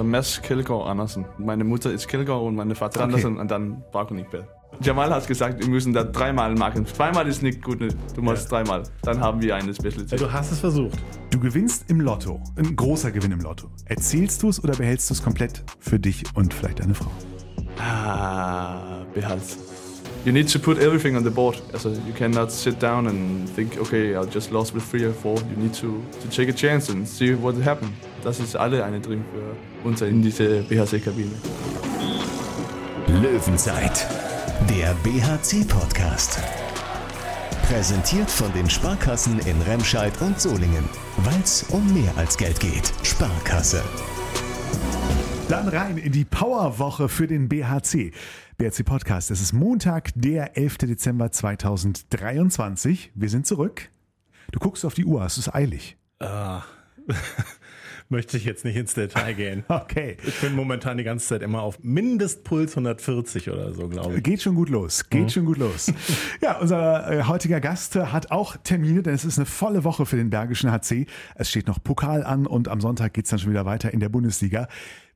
Der Mads Kjeldgaard Andersen. Meine Mutter ist Kjeldgaard und meine Vater Okay. Andersen und dann Barco nicht mehr. Jamal hat gesagt, wir müssen da dreimal machen. Zweimal ist nicht gut, ne? du musst dreimal. Dann haben wir eine Special Ja, du hast es versucht. Du gewinnst im Lotto. Ein großer Gewinn im Lotto. Erzählst du es oder behältst du es komplett für dich und vielleicht deine Frau? Ah, behalt. You need to put everything on the board. Also, you cannot sit down and think, okay, I just lost with three or four. You need to, to take a chance and see what happens. Das ist alle eine drin für uns in diese BHC-Kabine. Löwenzeit, der BHC-Podcast. Präsentiert von den Sparkassen in Remscheid und Solingen. Weil es um mehr als Geld geht. Sparkasse. Dann rein in die Powerwoche für den BHC. BHC Podcast. Es ist Montag, der 11. Dezember 2023. Wir sind zurück. Du guckst auf die Uhr, es ist eilig. Ah. Möchte ich jetzt nicht ins Detail gehen. Okay. Ich bin momentan die ganze Zeit immer auf Mindestpuls 140 oder so, glaube ich. Geht schon gut los. Geht schon gut los. Ja, unser äh, heutiger Gast äh, hat auch Termine, denn es ist eine volle Woche für den Bergischen HC. Es steht noch Pokal an und am Sonntag geht's dann schon wieder weiter in der Bundesliga.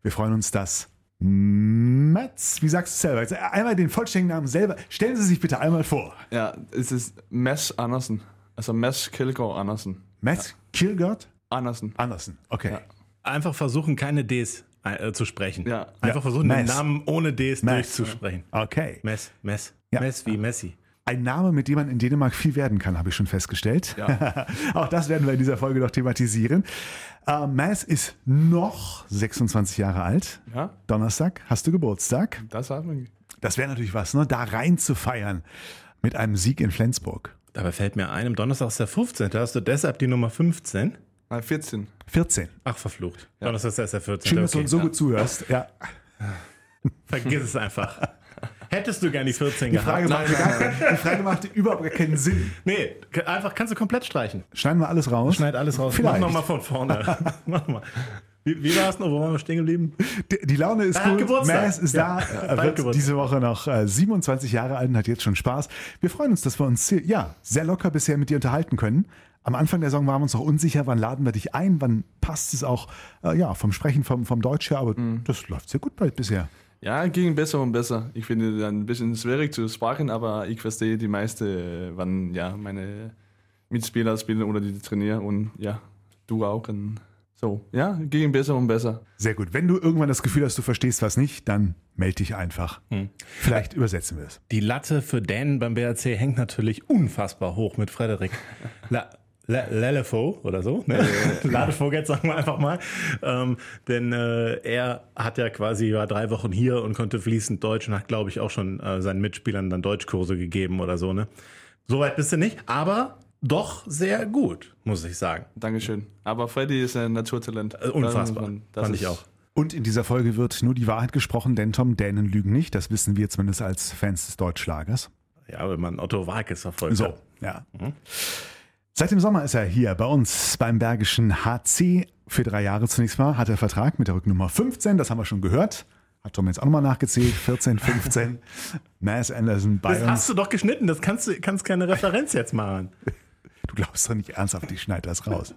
Wir freuen uns, dass Mats, wie sagst du selber? Jetzt einmal den vollständigen Namen selber. Stellen Sie sich bitte einmal vor. Ja, es ist Mads Andersen. Also Mads Kjeldgaard Andersen. Mats Kilgert Andersen. Andersen. Okay. Ja. Einfach versuchen, keine Ds äh, zu sprechen. Ja. Einfach Ja. versuchen, den Mess. Namen ohne Ds Mess. durchzusprechen. Okay. Mess, Mess, Ja. Mess wie Messi. Ein Name, mit dem man in Dänemark viel werden kann, habe ich schon festgestellt. Ja. Auch das werden wir in dieser Folge noch thematisieren. Äh, Mass ist noch 26 Jahre alt. Ja, Donnerstag hast du Geburtstag. das hat man. Das wäre natürlich was, ne? da rein zu feiern mit einem Sieg in Flensburg. Dabei fällt mir ein, am Donnerstag ist der 15. Da hast du deshalb die Nummer 15. Ah, 14. 14. Ach, verflucht. Donnerstag ist der 14. Schön, dass du okay. uns so gut zuhörst. Ja. Vergiss es einfach. Hättest du gern die 14 Die, Frage gehabt? machte gar keinen, die Frage machte überhaupt keinen Sinn. Nee, einfach kannst du komplett streichen. Schneiden wir alles raus? Schneid alles raus. Vielleicht. Mach nochmal von vorne. Mach mal. Wie, wie war es noch? Wo waren wir stehen geblieben? Die, die Laune ist hat gut. Geburtstag. Mass ist Ja. da. Er wird Geburtstag. diese Woche noch äh, 27 Jahre alt und hat jetzt schon Spaß. Wir freuen uns, dass wir uns hier, ja, sehr locker bisher mit dir unterhalten können. Am Anfang der Saison waren wir uns noch unsicher, wann laden wir dich ein, wann passt es auch, äh, ja, vom Sprechen, vom, vom Deutsch her, aber Mhm. das läuft sehr gut bald bisher. Ja, ging besser und besser. Ich finde dann ein bisschen schwierig zu sprechen, aber ich verstehe die meiste, äh, wann ja meine Mitspieler spielen oder die trainieren und ja, du auch. Und so, ja, ging besser und besser. Sehr gut. Wenn du irgendwann das Gefühl hast, du verstehst was nicht, dann melde dich einfach. Hm. Vielleicht übersetzen wir es. Die Latte für Dänen beim BRC hängt natürlich unfassbar hoch mit Frederik La Lelefo oder so. Ne? Ladevogel, sagen wir einfach mal. Ähm, denn äh, er hat ja quasi war drei Wochen hier und konnte fließend Deutsch und hat, glaube ich, auch schon äh, seinen Mitspielern dann Deutschkurse gegeben oder so. Ne? Soweit bist du nicht, aber doch sehr gut, muss ich sagen. Dankeschön. Aber Freddy ist ein Naturtalent. Äh, unfassbar. Das, das Fand ich ist- auch. Und in dieser Folge wird nur die Wahrheit gesprochen, denn Tom, Dänen lügen nicht. Das wissen wir zumindest als Fans des Deutschschlagers. Ja, wenn man Otto Walkes verfolgt So, hat. ja. Seit dem Sommer ist er hier bei uns beim Bergischen HC. Für drei Jahre zunächst mal hat er Vertrag mit der Rücknummer 15, das haben wir schon gehört. Hat Tom jetzt auch nochmal nachgezählt. 14, 15. Mass Anderson bei Das uns. hast du doch geschnitten, das kannst du kannst keine Referenz jetzt machen. Du glaubst doch nicht ernsthaft, ich schneide das raus.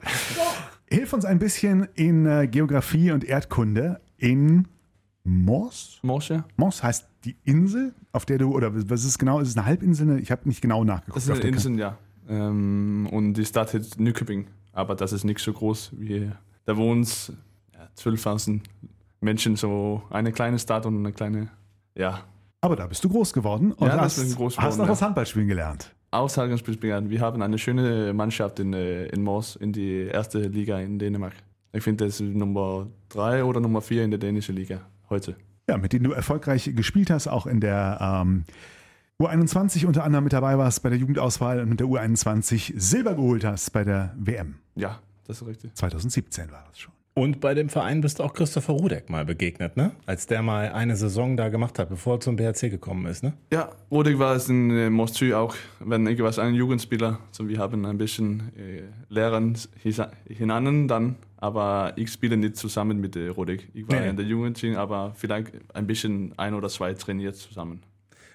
Hilf uns ein bisschen in äh, Geografie und Erdkunde in Mors. Morsche? Mors heißt die Insel, auf der du, oder was ist es genau? Ist es eine Halbinsel? Ich habe nicht genau nachgeguckt. Das ist eine Insel, ja. Ähm, und die Stadt heißt Nykøbing. Aber das ist nicht so groß wie. Da wohnen ja, 12.000 Menschen, so eine kleine Stadt und eine kleine. Ja, Aber da bist du groß geworden und Ja, hast, groß hast geworden, noch ja. das Handballspielen gelernt. Aussagenspielspiel. Wir haben eine schöne Mannschaft in, äh, in Mors, in die erste Liga in Dänemark. Ich finde, das ist Nummer drei oder Nummer vier in der dänischen Liga heute. Ja, mit denen du erfolgreich gespielt hast, auch in der ähm, U21 unter anderem mit dabei warst bei der Jugendauswahl und mit der U21 Silber geholt hast bei der WM. Ja, das ist richtig. 2017 war das schon. Und bei dem Verein bist du auch Christopher Rudek mal begegnet, ne? Als der mal eine Saison da gemacht hat, bevor er zum BRC gekommen ist, ne? Ja, Rodek war es in äh, Mosty auch, wenn ich war ein Jugendspieler. So, wir haben ein bisschen äh, hisa- hinan dann, aber ich spiele nicht zusammen mit äh, Rodek. Ich war Nee. in der Jugendteam, aber vielleicht ein bisschen ein oder zwei trainiert zusammen.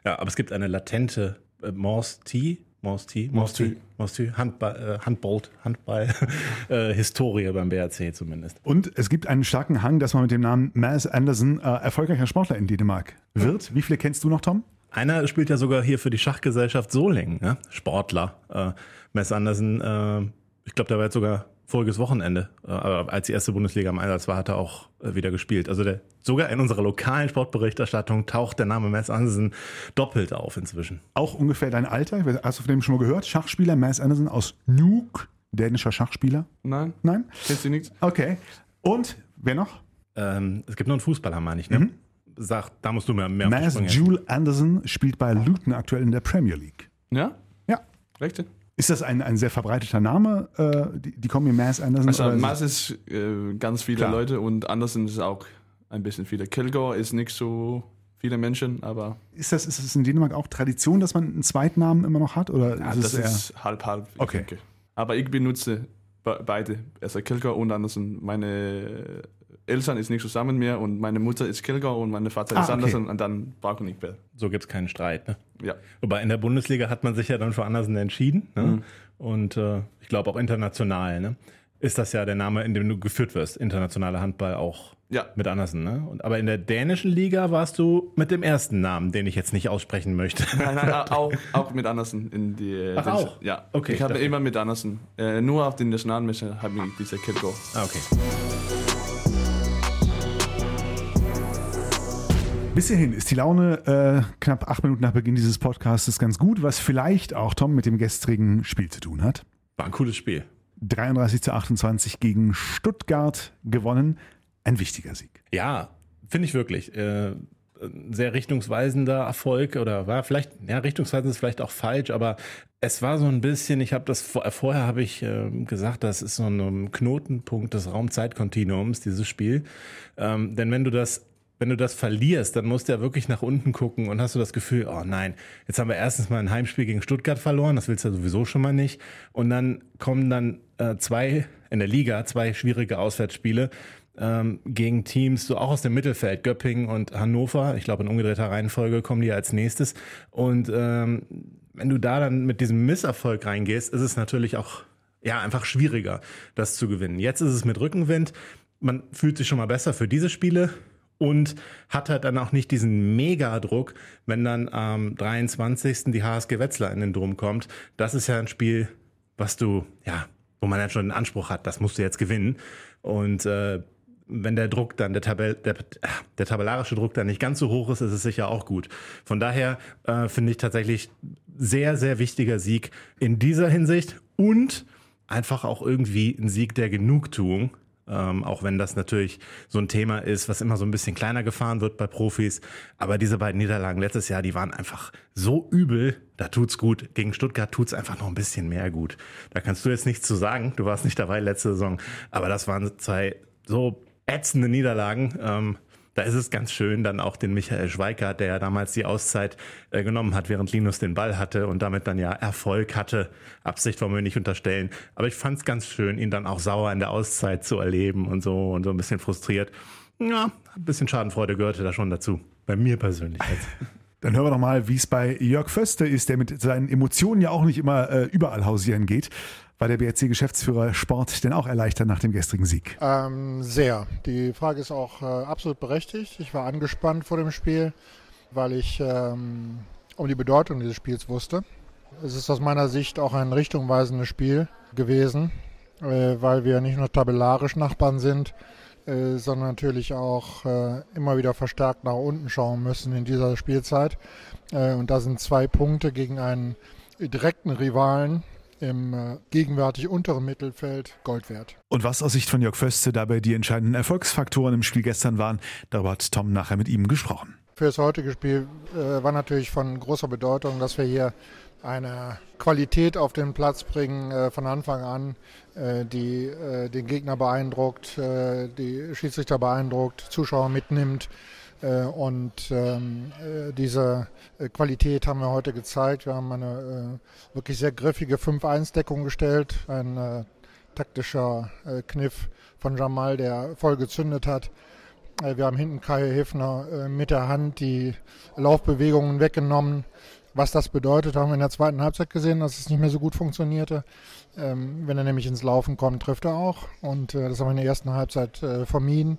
Ja, aber es gibt eine latente äh, Morse T Mosti, Mosti. Mosti, Handball, äh, Handball, Handball äh, Historie beim BRC zumindest. Und es gibt einen starken Hang, dass man mit dem Namen Mads Andersen äh, erfolgreicher Sportler in Dänemark wird. Wie viele kennst du noch, Tom? Einer spielt ja sogar hier für die Schachgesellschaft Solingen, ne? Sportler. Äh, Mess Andersen, äh, ich glaube, der war jetzt sogar voriges Wochenende, äh, als die erste Bundesliga im Einsatz war, hat er auch äh, wieder gespielt. Also der, sogar in unserer lokalen Sportberichterstattung taucht der Name Mess Andersen doppelt auf inzwischen. Auch ungefähr dein Alter. Hast du von dem schon mal gehört? Schachspieler Mads Andersen aus Nuuk, dänischer Schachspieler. Nein? Nein? Kennst du nichts? Okay. Und wer noch? Ähm, es gibt noch einen Fußballer, meine ich, ne? Sag, da musst du mir mehr auf die Mads Sprünge helfen. Jules Anderson spielt bei Luton aktuell in der Premier League. Ja? Ja. Richtig? Ist das ein, ein sehr verbreiteter Name? Äh, die, die kommen mir Mads Anderson. Also oder ist äh, ganz viele Klar. Leute und Andersen ist auch ein bisschen viele. Kilgore ist nicht so viele Menschen, aber Ist das, ist das in Dänemark auch Tradition, dass man einen Zweitnamen immer noch hat? Oder ja, ist das ist halb halb. Okay. denke. Aber ich benutze be beide, also Kilgore und Andersen. Meine Eltern ist nicht zusammen mehr und meine Mutter ist Kilgore und mein Vater Ah, ist okay. Andersen und dann brauche ich nicht mehr. So gibt es keinen Streit. Ne? Ja. Wobei in der Bundesliga hat man sich ja dann für Andersen entschieden. Ne? Und äh, ich glaube auch international ne? ist das ja der Name, in dem du geführt wirst. Internationaler Handball auch Ja. mit Andersen. Ne? Und, aber in der dänischen Liga warst du mit dem ersten Namen, den ich jetzt nicht aussprechen möchte. Nein, nein, auch, auch mit Andersen in die. Ach, den- auch? Ja. Okay, Ich ich habe immer mit Andersen. Äh, nur auf den Nationalmesser habe ich dieser Kilgore. Ah, okay. Bis hierhin ist die Laune äh, knapp acht Minuten nach Beginn dieses Podcasts ganz gut, was vielleicht auch Tom mit dem gestrigen Spiel zu tun hat. War ein cooles Spiel. 33 zu 28 gegen Stuttgart gewonnen. Ein wichtiger Sieg. Ja, finde ich wirklich. Äh, ein sehr richtungsweisender Erfolg oder war vielleicht, ja, richtungsweisend ist vielleicht auch falsch, aber es war so ein bisschen, ich habe das vor, vorher habe ich ähm, gesagt, das ist so ein Knotenpunkt des Raumzeitkontinuums, dieses Spiel. Ähm, denn wenn du das wenn du das verlierst, dann musst du ja wirklich nach unten gucken und hast du das Gefühl, oh nein, jetzt haben wir erstens mal ein Heimspiel gegen Stuttgart verloren, das willst du ja sowieso schon mal nicht. Und dann kommen dann äh, zwei in der Liga, zwei schwierige Auswärtsspiele ähm, gegen Teams, so auch aus dem Mittelfeld, Göppingen und Hannover. Ich glaube, in umgedrehter Reihenfolge kommen die als nächstes. Und ähm, wenn du da dann mit diesem Misserfolg reingehst, ist es natürlich auch ja einfach schwieriger, das zu gewinnen. Jetzt ist es mit Rückenwind. Man fühlt sich schon mal besser für diese Spiele und hat halt dann auch nicht diesen Megadruck, wenn dann am 23. die HSG Wetzlar in den Drum kommt. Das ist ja ein Spiel, was du, ja, wo man ja schon den Anspruch hat, das musst du jetzt gewinnen. Und äh, wenn der Druck dann, der, Tabell, der, der tabellarische Druck dann nicht ganz so hoch ist, ist es sicher auch gut. Von daher äh, finde ich tatsächlich sehr, sehr wichtiger Sieg in dieser Hinsicht und einfach auch irgendwie ein Sieg der Genugtuung. Ähm, auch wenn das natürlich so ein Thema ist, was immer so ein bisschen kleiner gefahren wird bei Profis. Aber diese beiden Niederlagen letztes Jahr, die waren einfach so übel, da tut's gut. Gegen Stuttgart tut's einfach noch ein bisschen mehr gut. Da kannst du jetzt nichts zu sagen. Du warst nicht dabei letzte Saison. Aber das waren zwei so ätzende Niederlagen. Ähm, da ist es ganz schön, dann auch den Michael Schweikart, der ja damals die Auszeit äh, genommen hat, während Linus den Ball hatte und damit dann ja Erfolg hatte. Absicht wollen wir nicht unterstellen. Aber ich fand es ganz schön, ihn dann auch sauer in der Auszeit zu erleben und so und so ein bisschen frustriert. Ja, ein bisschen Schadenfreude gehörte da schon dazu. Bei mir persönlich jetzt. Dann hören wir doch mal, wie es bei Jörg Föste ist, der mit seinen Emotionen ja auch nicht immer äh, überall hausieren geht. War der BRC-Geschäftsführer Sport denn auch erleichtert nach dem gestrigen Sieg? Ähm, sehr. Die Frage ist auch äh, absolut berechtigt. Ich war angespannt vor dem Spiel, weil ich ähm, um die Bedeutung dieses Spiels wusste. Es ist aus meiner Sicht auch ein richtungweisendes Spiel gewesen, äh, weil wir nicht nur tabellarisch Nachbarn sind, äh, sondern natürlich auch äh, immer wieder verstärkt nach unten schauen müssen in dieser Spielzeit. Äh, und da sind zwei Punkte gegen einen direkten Rivalen im äh, gegenwärtig unteren Mittelfeld Gold wert. Und was aus Sicht von Jörg Föste dabei die entscheidenden Erfolgsfaktoren im Spiel gestern waren, darüber hat Tom nachher mit ihm gesprochen. Für das heutige Spiel äh, war natürlich von großer Bedeutung, dass wir hier eine Qualität auf den Platz bringen äh, von Anfang an, äh, die äh, den Gegner beeindruckt, äh, die Schiedsrichter beeindruckt, Zuschauer mitnimmt. Äh, und ähm, äh, diese äh, Qualität haben wir heute gezeigt. Wir haben eine äh, wirklich sehr griffige 5-1-Deckung gestellt, ein äh, taktischer äh, Kniff von Jamal, der voll gezündet hat. Wir haben hinten Kai Hefner mit der Hand die Laufbewegungen weggenommen Was das bedeutet, haben wir in der zweiten Halbzeit gesehen, dass es nicht mehr so gut funktionierte. Ähm, wenn er nämlich ins Laufen kommt, trifft er auch. Und das haben wir in der ersten Halbzeit vermieden.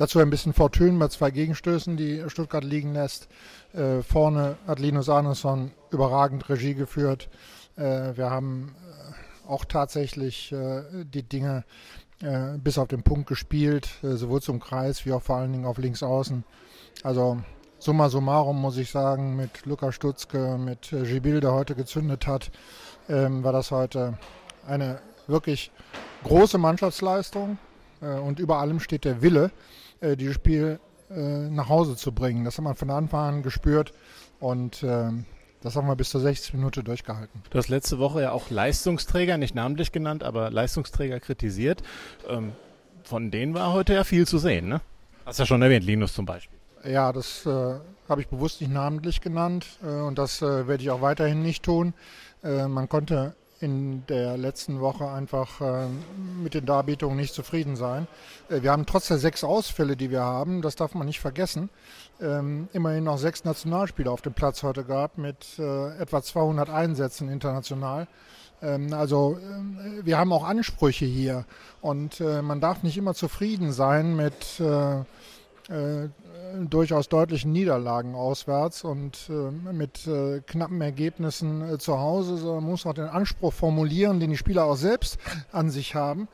Dazu ein bisschen Fortune bei zwei Gegenstößen, die Stuttgart liegen lässt. Äh, vorne hat Linus Arneson überragend Regie geführt. Äh, wir haben äh, auch tatsächlich äh, die Dinge bis auf den Punkt gespielt, sowohl zum Kreis wie auch vor allen Dingen auf links außen. Also summa summarum muss ich sagen, mit Lukas Stutzke, mit Gibil, der heute gezündet hat, ähm, war das heute eine wirklich große Mannschaftsleistung und über allem steht der Wille, dieses Spiel äh, nach Hause zu bringen. Das hat man von Anfang an gespürt und äh, das haben wir bis zur 60 Minute durchgehalten. Du hast letzte Woche ja auch Leistungsträger, nicht namentlich genannt, aber Leistungsträger kritisiert. Ähm, von denen war heute ja viel zu sehen, ne? Hast ja schon erwähnt, Linus zum Beispiel. Ja, das äh, habe ich bewusst nicht namentlich genannt äh, und das äh, werde ich auch weiterhin nicht tun. Äh, man konnte in der letzten Woche einfach äh, mit den Darbietungen nicht zufrieden sein. Äh, wir haben trotz der sechs Ausfälle, die wir haben, das darf man nicht vergessen, ähm, immerhin noch sechs Nationalspieler auf dem Platz heute gehabt mit äh, etwa 200 Einsätzen international. Ähm, also wir haben auch Ansprüche hier und man darf nicht immer zufrieden sein mit äh, durchaus deutlichen Niederlagen auswärts und äh, mit äh, knappen Ergebnissen äh, zu Hause, sondern muss auch den Anspruch formulieren, den die Spieler auch selbst an sich haben,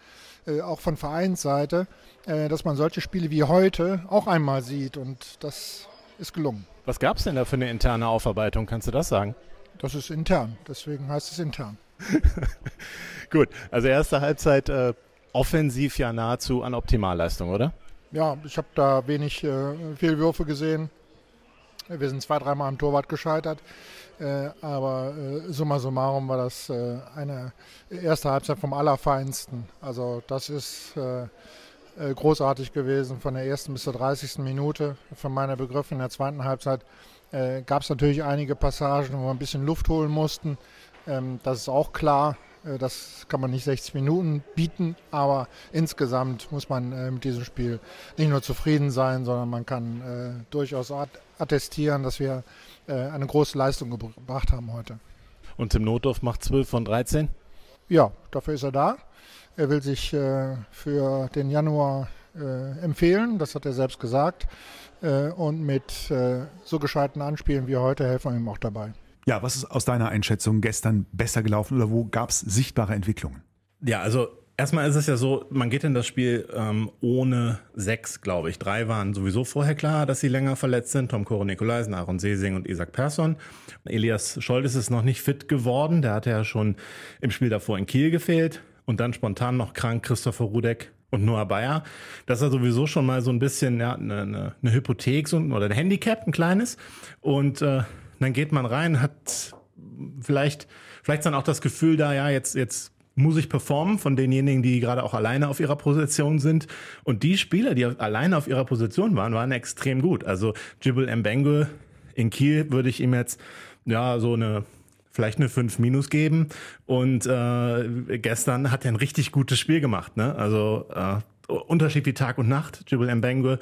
äh, auch von Vereinsseite, dass man solche Spiele wie heute auch einmal sieht und das ist gelungen. Was gab es denn da für eine interne Aufarbeitung? Kannst du das sagen? Das ist intern, deswegen heißt es intern. Gut, also erste Halbzeit offensiv ja nahezu an Optimalleistung, oder? Ja, ich habe da wenig äh, Fehlwürfe gesehen. Wir sind zwei, dreimal am Torwart gescheitert. Äh, aber äh, summa summarum war das äh, eine erste Halbzeit vom Allerfeinsten. Also das ist äh, äh, großartig gewesen von der ersten bis zur 30. Minute. Für meine Begriffe in der zweiten Halbzeit äh, gab es natürlich einige Passagen, wo wir ein bisschen Luft holen mussten. Ähm, das ist auch klar. Äh, das kann man nicht 60 Minuten bieten, aber insgesamt muss man äh, mit diesem Spiel nicht nur zufrieden sein, sondern man kann äh, durchaus attestieren, dass wir eine große Leistung gebracht haben heute. Und Tim Notdorf macht 12 von 13? Ja, dafür ist er da. Er will sich für den Januar empfehlen, das hat er selbst gesagt. und mit so gescheiten Anspielen wie heute helfen wir ihm auch dabei. Ja, was ist aus deiner Einschätzung gestern besser gelaufen oder wo gab es sichtbare Entwicklungen? Ja, also erstmal ist es ja so, man geht in das Spiel ähm, ohne sechs, glaube ich. Drei waren sowieso vorher klar, dass sie länger verletzt sind. Tom Koro Nikolaisen, Aaron Sesing und Isaac Persson. Elias Scholz ist noch nicht fit geworden. Der hatte ja schon im Spiel davor in Kiel gefehlt. Und dann spontan noch krank Christopher Rudek und Noah Bayer. Das ist ja sowieso schon mal so ein bisschen ja, eine, eine, eine Hypothek so, oder ein Handicap, ein kleines. Und äh, dann geht man rein, hat vielleicht, vielleicht dann auch das Gefühl da, ja, jetzt, jetzt muss ich performen von denjenigen, die gerade auch alleine auf ihrer Position sind. Und die Spieler, die alleine auf ihrer Position waren, waren extrem gut. Also Jibble Mbengwe in Kiel würde ich ihm jetzt ja so eine vielleicht eine 5 minus geben. Und äh, gestern hat er ein richtig gutes Spiel gemacht. Ne? Also äh, Unterschied wie Tag und Nacht. Jibril Mbengwe,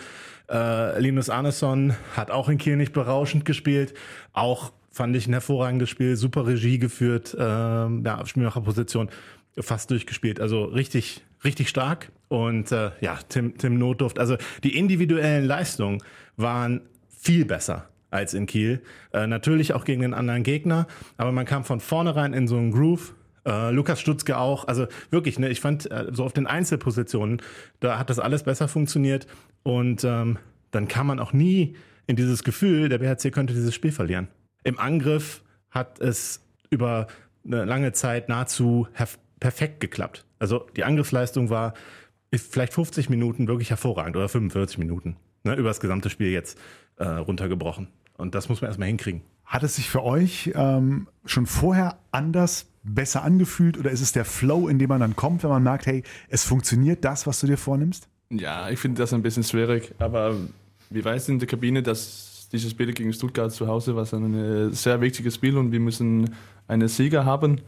äh, Linus Arneson hat auch in Kiel nicht berauschend gespielt. Auch fand ich ein hervorragendes Spiel, super Regie geführt, äh, ja, Spielmacherposition fast durchgespielt. Also richtig, richtig stark. Und äh, ja, Tim, Tim Notdurft. Also die individuellen Leistungen waren viel besser als in Kiel. Äh, natürlich auch gegen den anderen Gegner, aber man kam von vornherein in so einen Groove äh, Lukas Stutzke auch. Also wirklich, ne, ich fand äh, so auf den Einzelpositionen, da hat das alles besser funktioniert. Und ähm, dann kann man auch nie in dieses Gefühl, der BHC könnte dieses Spiel verlieren. Im Angriff hat es über eine lange Zeit nahezu perfekt geklappt. Also die Angriffsleistung war vielleicht 50 Minuten wirklich hervorragend oder 45 Minuten ne, über das gesamte Spiel jetzt äh, runtergebrochen. Und das muss man erstmal hinkriegen. Hat es sich für euch ähm, schon vorher anders besser angefühlt oder ist es der Flow, in dem man dann kommt, wenn man merkt, hey, es funktioniert das, was du dir vornimmst? Ja, ich finde das ein bisschen schwierig, aber wir wissen in der Kabine, dass dieses Spiel gegen Stuttgart zu Hause war ein sehr wichtiges Spiel und wir müssen einen Sieger haben.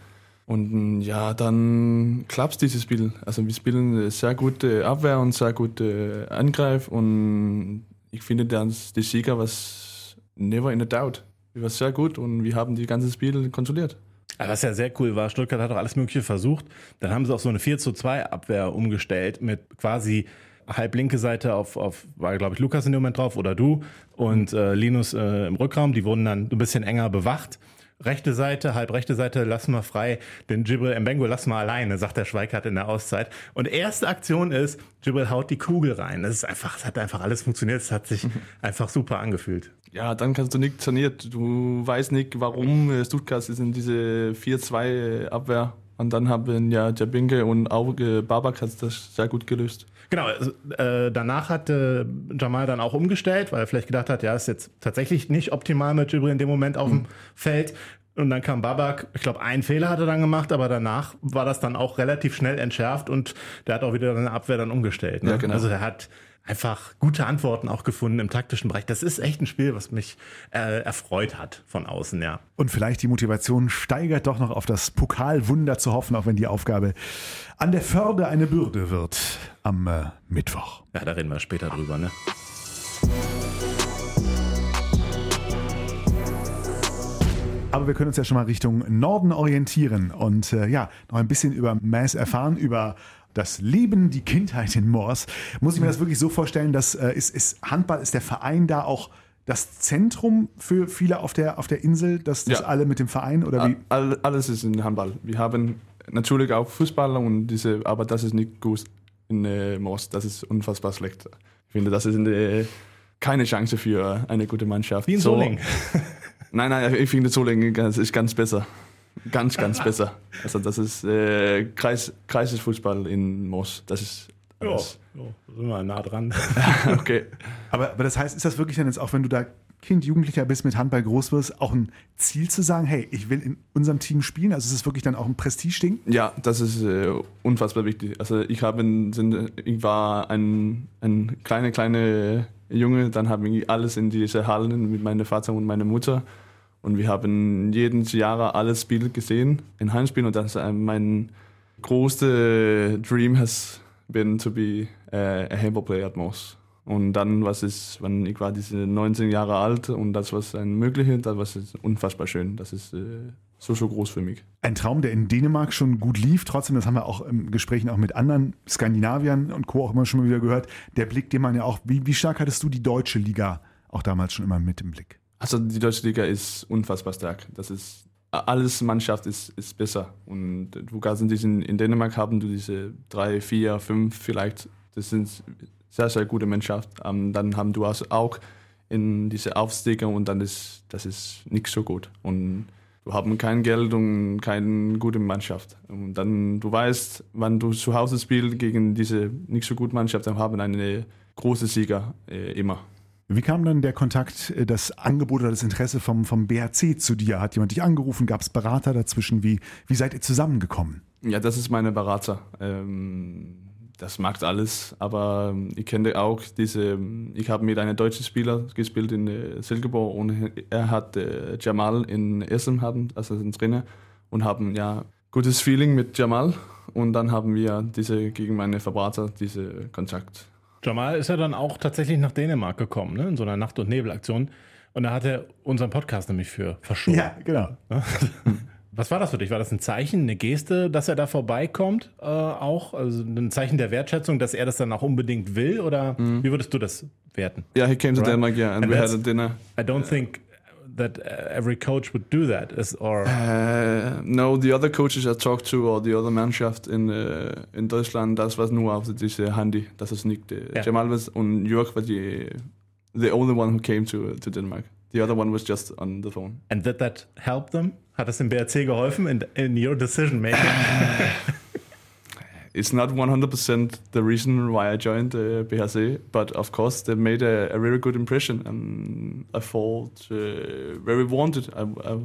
Und ja, dann klappt dieses Spiel. Also wir spielen sehr gute Abwehr und sehr gute Angreif und ich finde, dass die Sieger was never in a doubt. wir waren sehr gut und wir haben die ganze Spiel kontrolliert. Also was ja sehr cool war, Stuttgart hat auch alles Mögliche versucht. Dann haben sie auch so eine 4 zu 2 Abwehr umgestellt mit quasi halb linke Seite auf, auf war glaube ich Lukas in dem Moment drauf oder du und äh, Linus äh, im Rückraum. Die wurden dann ein bisschen enger bewacht. Rechte Seite, halb rechte Seite, lassen wir frei. Den Jibril Mbengo lassen wir alleine, sagt der Schweikart in der Auszeit. Und erste Aktion ist, Jibril haut die Kugel rein. Das ist einfach, es hat einfach alles funktioniert. Es hat sich einfach super angefühlt. Ja, dann kannst du nicht saniert. Du weißt nicht, warum äh, Stuttgart ist in diese 4-2 Abwehr. Und dann haben ja Jabinke und auch äh, Babak hat das sehr gut gelöst. Genau, also, äh, danach hat äh, Jamal dann auch umgestellt, weil er vielleicht gedacht hat, ja, ist jetzt tatsächlich nicht optimal mit Jibril in dem Moment auf dem Mhm. Feld. Und dann kam Babak, ich glaube, einen Fehler hat er dann gemacht, aber danach war das dann auch relativ schnell entschärft und der hat auch wieder seine Abwehr dann umgestellt. Ne? Ja, genau. Also der hat einfach gute Antworten auch gefunden im taktischen Bereich. Das ist echt ein Spiel, was mich äh, erfreut hat von außen, ja. Und vielleicht die Motivation steigert doch noch auf das Pokalwunder zu hoffen, auch wenn die Aufgabe an der Förde eine Bürde wird am äh, Mittwoch. Ja, da reden wir später drüber, ne? Aber wir können uns ja schon mal Richtung Norden orientieren und äh, ja, noch ein bisschen über Mass erfahren, über das Leben, die Kindheit in Moors. Muss ich mir das wirklich so vorstellen, dass äh, ist, ist Handball, ist der Verein da auch das Zentrum für viele auf der, auf der Insel, dass das Ja. alle mit dem Verein oder wie? All, alles ist in Handball. Wir haben natürlich auch Fußballer und diese, aber das ist nicht gut in äh, Moos. Das ist unfassbar schlecht. Ich finde, das ist eine, keine Chance für eine gute Mannschaft. Wie in So- Solingen. Nein, nein, ich finde Solingen ist ganz besser. Ganz, ganz besser. Also das ist äh, Kreis, Kreisfußball in Moos. Das ist Ja, alles. ja, sind wir nah dran. Okay. Aber, aber das heißt, ist das wirklich dann jetzt auch, wenn du da Kind, Jugendlicher bist, mit Handball groß wirst, auch ein Ziel zu sagen, hey, ich will in unserem Team spielen? Also ist es wirklich dann auch ein Prestigeding? Ja, das ist äh, unfassbar wichtig. Also ich habe, sind, ich war ein, ein kleiner, kleiner Junge, dann haben wir alles in diese Hallen mit meinem Vater und meiner Mutter und wir haben jeden Jahr alles Spiele gesehen in Heimspielen und das ist äh, mein größter Dream has been to be äh, a handball player at Moss. Und dann, was ist, wenn ich war diese 19 Jahre alt und das was ein mögliche, das war unfassbar schön. Das ist äh, so, so groß für mich. Ein Traum, der in Dänemark schon gut lief. Trotzdem, das haben wir auch im Gesprächen auch mit anderen Skandinaviern und Co. auch immer schon mal wieder gehört. Der Blick, den man ja auch, wie, wie stark hattest du die deutsche Liga auch damals schon immer mit im Blick? Also die deutsche Liga ist unfassbar stark. Das ist alles Mannschaft ist, ist besser. Und du kannst in, diesen, in Dänemark haben du diese drei, vier, fünf vielleicht. Das sind sehr, sehr gute Mannschaft. Ähm, dann haben du also auch in diese Aufsteiger und dann ist das ist nicht so gut. Und du haben kein Geld und keine gute Mannschaft. Und dann du weißt, wenn du zu Hause spielst gegen diese nicht so gute Mannschaft, dann haben eine große Sieger äh, immer. Wie kam dann der Kontakt, äh, das Angebot oder das Interesse vom, vom BHC zu dir? Hat jemand dich angerufen? Gab es Berater dazwischen? Wie, wie seid ihr zusammengekommen? Ja, das ist meine Berater. Ähm, das macht alles, aber ich kenne auch diese, ich habe mit einem deutschen Spieler gespielt in äh, Silkeborg und er hat äh, Jamal in Essen, haben, also ein Trainer, und haben ja gutes Feeling mit Jamal und dann haben wir diese gegen meine Berater diese Kontakt. Jamal ist ja dann auch tatsächlich nach Dänemark gekommen, ne? in so einer Nacht- und Nebelaktion. Und da hat er unseren Podcast nämlich für verschoben. genau. Was war das für dich? War das ein Zeichen, eine Geste, dass er da vorbeikommt äh, auch? Also ein Zeichen der Wertschätzung, dass er das dann auch unbedingt will? Oder wie würdest du das werten? Yeah, he came to Right. Denmark, yeah, and, And we had a dinner. I don't think that every coach would do that. Is, or Uh, no, the other coaches I talked to or the other Mannschaft in uh, in Deutschland, das war nur auf diese Handy. Das ist nicht uh, Ja. Jamal was und Jörg war die the only one who came to to Denmark. The other one was just on the phone. and did that help them? Hat das dem BRC geholfen in, in your decision making? It's not 100% the reason why I joined uh, BHC, but of course they made a, a very good impression, and I felt uh, very wanted. I, I,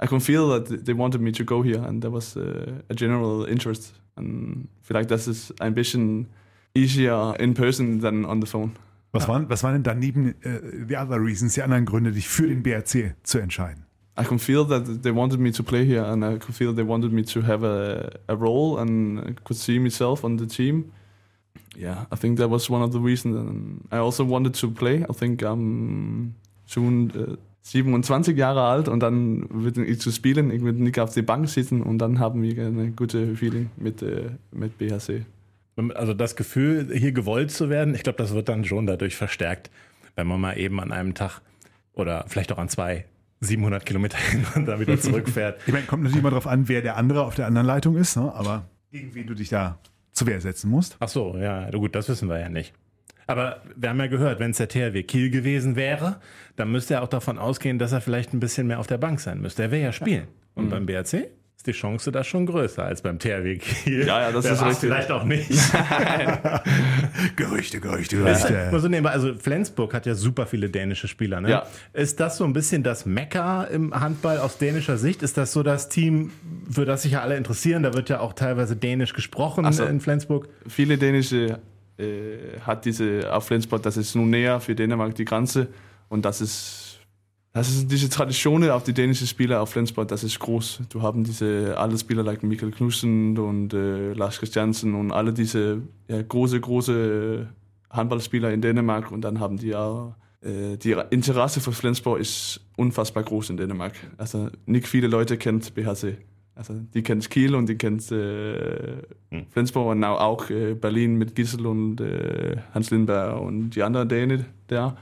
I can feel that they wanted me to go here, and there was uh, a general interest. And I feel like this is ein bisschen easier in person than on the phone. Was, waren, was waren denn daneben äh, the other reasons, die anderen Gründe, dich für den BRC zu entscheiden? I can feel that they wanted me to play here, and I could feel they wanted me to have a, a role, and could see myself on the team. Yeah, I think that was one of the reasons. And I also wanted to play. I think I'm soon uh, 27 Jahre alt und dann würde ich zu spielen, ich würde nicht auf die Bank sitzen und dann haben wir eine gute Feeling mit, äh, mit BHC. Also das Gefühl, hier gewollt zu werden, ich glaube, das wird dann schon dadurch verstärkt, wenn man mal eben an einem Tag oder vielleicht auch an zwei 700 Kilometer hin und dann wieder zurückfährt. Ich meine, kommt natürlich immer darauf an, wer der andere auf der anderen Leitung ist, ne? aber wen du dich da zur Wehr setzen musst. Ach so, ja, gut, das wissen wir ja nicht. Aber wir haben ja gehört, wenn es der THW Kiel gewesen wäre, dann müsste er auch davon ausgehen, dass er vielleicht ein bisschen mehr auf der Bank sein müsste. Er will ja spielen. Und Mhm. beim BRC ist die Chance da schon größer als beim THW Kiel. Ja, ja, das Wer ist richtig. Vielleicht auch nicht. Gerüchte, Gerüchte, Gerüchte. nur so nebenbei, also Flensburg hat ja super viele dänische Spieler. Ne? Ja. Ist das so ein bisschen das Mekka im Handball aus dänischer Sicht? Ist das so das Team, für das sich ja alle interessieren? Da wird ja auch teilweise dänisch gesprochen so. in Flensburg. Viele dänische äh, hat diese auf Flensburg, das ist nun näher für Dänemark die Grenze und das ist das ist diese Tradition auf die dänischen Spieler auf Flensburg, das ist groß. Du haben diese alle Spieler like Michael Knudsen und äh, Lars Christiansen und alle diese ja, große große Handballspieler in Dänemark und dann haben die ja äh, die Interesse für Flensburg ist unfassbar groß in Dänemark. Also nicht viele Leute kennt BHC. Also die kennt Kiel und die kennt äh, Flensburg und auch äh, Berlin mit Gissel und äh, Hans Lindberg und die anderen Dänen da.